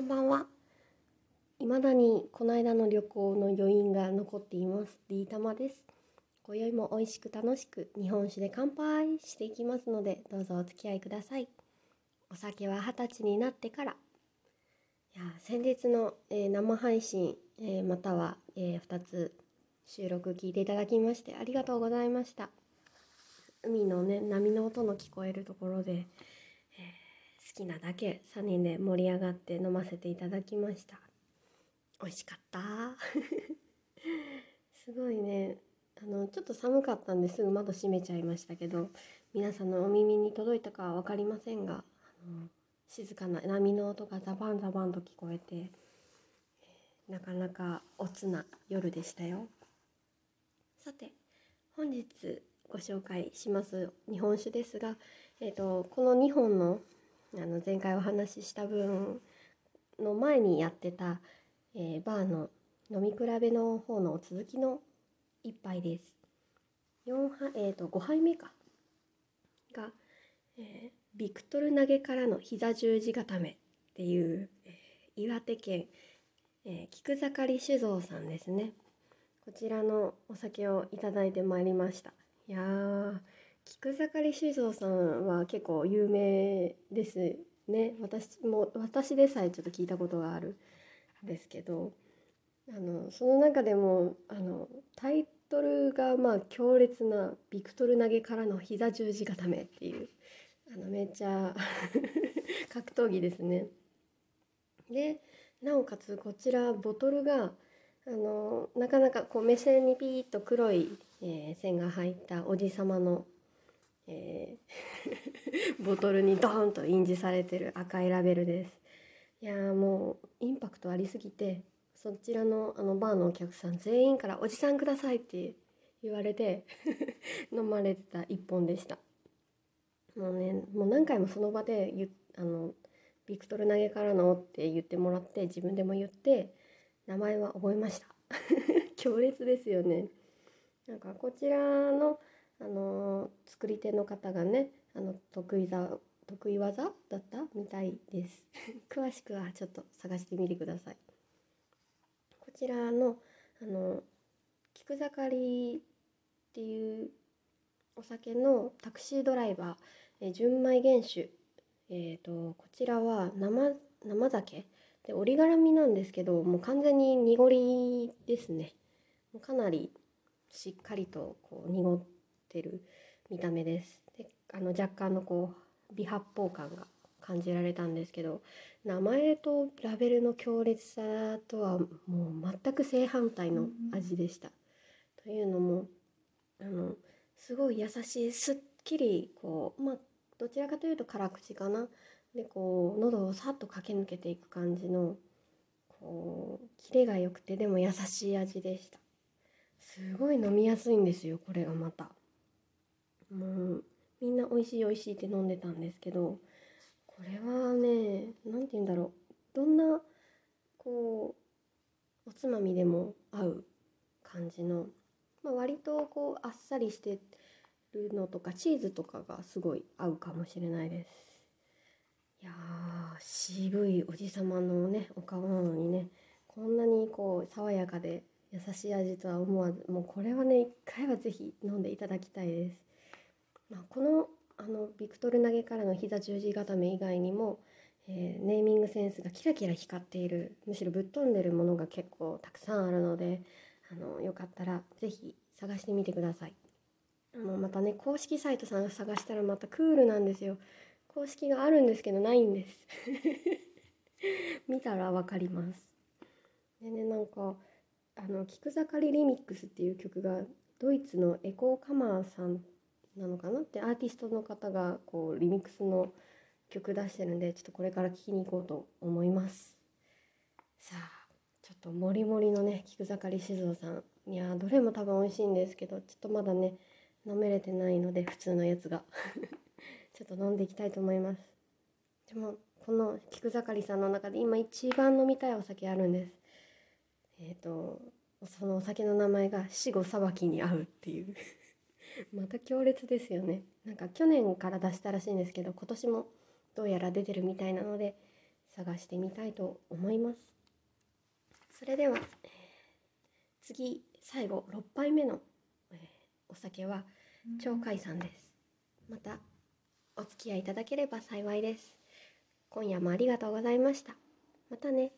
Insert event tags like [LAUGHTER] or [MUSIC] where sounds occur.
こんばんは。未だにこの間の旅行の余韻が残っています。D 玉です。今宵も美味しく楽しく日本酒で乾杯していきますので、どうぞお付き合いください。お酒は二十歳になってから。いや先日の、えー生配信、えーまたは、え2つ収録聞いていただきましてありがとうございました。海のね波の音の聞こえるところで、きなだけ3人で盛り上がって飲ませていただきました。美味しかった。[LAUGHS] すごいね。あのちょっと寒かったんです。ぐ窓閉めちゃいましたけど皆さんのお耳に届いたかは分かりませんがあの静かな波の音がザバンザバンと聞こえて、なかなかおつな夜でしたよ。さて本日ご紹介します日本酒ですが、えー、とこの2本のあの前回お話しした分の前にやってた、えーバーの飲み比べの方の続きの一杯です。4杯えー、と5杯目かが、えービクトル投げからの膝十字固めっていう、えー岩手県、えー菊盛酒造さんですね。こちらのお酒をいただいてまいりました。いや菊盛り酒造さんは結構有名ですね私も私でさえちょっと聞いたことがあるんですけどあのその中でもあのタイトルがまあ強烈な「ビクトル投げからの膝十字固め」っていうあのめっちゃ [LAUGHS] 格闘技ですね。でなおかつこちらボトルがあのなかなかこう目線にピーッと黒い、えー線が入ったおじさまの、えー [LAUGHS] ボトルにドーンと印字されてる赤いラベルです。いやもうインパクトありすぎてそちらのあのバーのお客さん全員から「おじさんください」って言われて [LAUGHS] 飲まれてた一本でした。もうねもう何回もその場で言っあのビクトル投げからのって言ってもらって自分でも言って名前は覚えました [LAUGHS] 強烈ですよねなんかこちらのあの作り手の方がねあの得意技得意技だったみたいです。[LAUGHS] 詳しくはちょっと探してみてください。こちらのあの菊盛りっていうお酒のタクシードライバー、えー純米原酒。えー、とこちらは生生酒？で折り絡みなんですけどもう完全に濁りですね。もうかなりしっかりとこう濁ってる見た目です。であの若干のこう微発泡感が感じられたんですけど名前とラベルの強烈さとはもう全く正反対の味でした。というのもあのすごい優しいすっきりこうまあどちらかというと辛口かな。でこう喉をさっと駆け抜けていく感じのこうキレが良くてでも優しい味でした。すごい飲みやすいんですよこれがまたもうみんな美味しい美味しいって飲んでたんですけどこれはね何て言うんだろう。どんなこうおつまみでも合う感じの、まあ、割とこうあっさりしてるのとかチーズとかがすごい合うかもしれないです。いや渋いおじさまのねお顔なのにねこんなにこう爽やかで優しい味とは思わずもうこれはね一回はぜひ飲んでいただきたいです、まあ、このあのビクトル投げからの膝十字固め以外にも、えーネーミングセンスがキラキラ光っているむしろぶっ飛んでるものが結構たくさんあるのであのよかったらぜひ探してみてください。あのまたね公式サイトさん探したらまたクールなんですよ。公式があるんですけどないんです。[LAUGHS] 見たらわかります。でねなんかあの「菊盛りリミックス」っていう曲がドイツのエコーカマーさんなのかなってアーティストの方がこうリミックスの曲出してるんでちょっとこれから聴きに行こうと思います。さあちょっともりもりのね菊盛り酒造さんいやーどれも多分美味しいんですけどちょっとまだね飲めれてないので普通のやつが。[LAUGHS] ちょっと飲んでいきたいと思います。でもこの菊盛りさんの中で今一番飲みたいお酒あるんです。えっ、とそのお酒の名前が死後裁きに合うっていう。[LAUGHS] また強烈ですよね。なんか去年から出したらしいんですけど今年もどうやら出てるみたいなので探してみたいと思います。それでは、次最後6杯目の、えお酒は鳥海山です。またお付き合いいただければ幸いです。今夜もありがとうございました。またね。